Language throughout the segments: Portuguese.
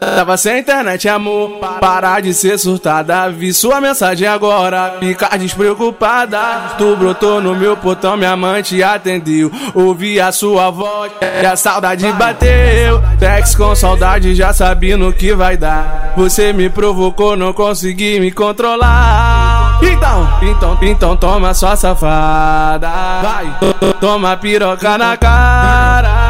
Tava sem internet, amor. Parar de ser surtada. Vi sua mensagem agora. Ficar despreocupada. Tu brotou no meu portão, minha mãe te atendeu. Ouvi a sua voz e a saudade bateu. Tex com saudade, já sabia no que vai dar. Você me provocou, não consegui me controlar. Então, então, então toma sua safada. Vai, toma piroca na cara.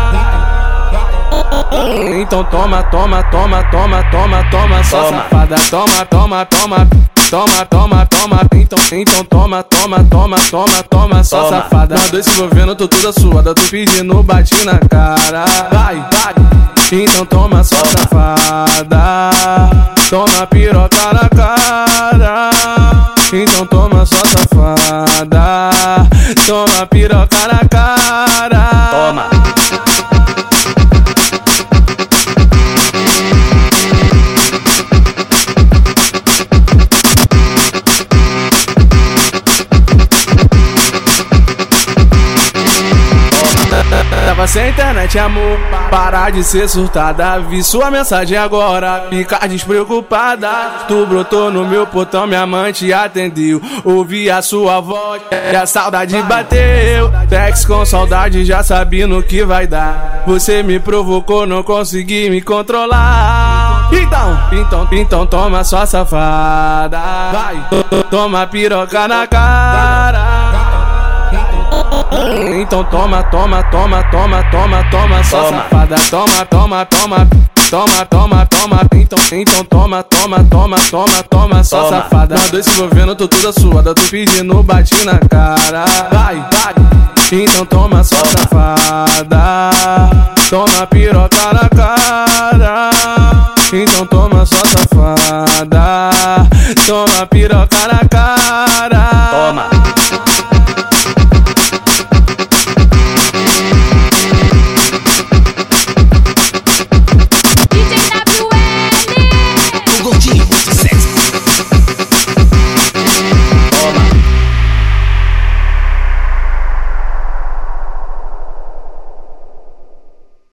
Então toma, toma, toma, toma, toma, toma, só Toma. safada, toma, toma, toma, toma, toma, toma, então, então toma, toma, toma, toma, toma, só Toma. safada. Nós dois se envolvendo, tô toda suada, tô pedindo, bate na cara, vai, vai. Então toma, só safada, toma piroca na cara. Então toma, só safada, toma piroca na cara. Tava sem internet, amor. Parar de ser surtada. Vi sua mensagem agora. Ficar despreocupada. Tu brotou no meu portão, minha mãe te atendeu. Ouvi a sua voz e a saudade bateu. Tex com saudade, já sabia no que vai dar. Você me provocou, não consegui me controlar. Então, então, então toma sua safada. Vai, toma piroca na cara. Então toma, toma, toma, toma, toma, toma, só Toma. safada, toma, toma, toma, toma, toma, toma, então, então toma, toma, toma, toma, toma, só Toma. safada. Nós dois se envolvendo, tô toda suada, tô pedindo, bate na cara, vai, vai. Então toma, só safada, toma piroca na cara. Então toma, só safada, toma piroca na cara.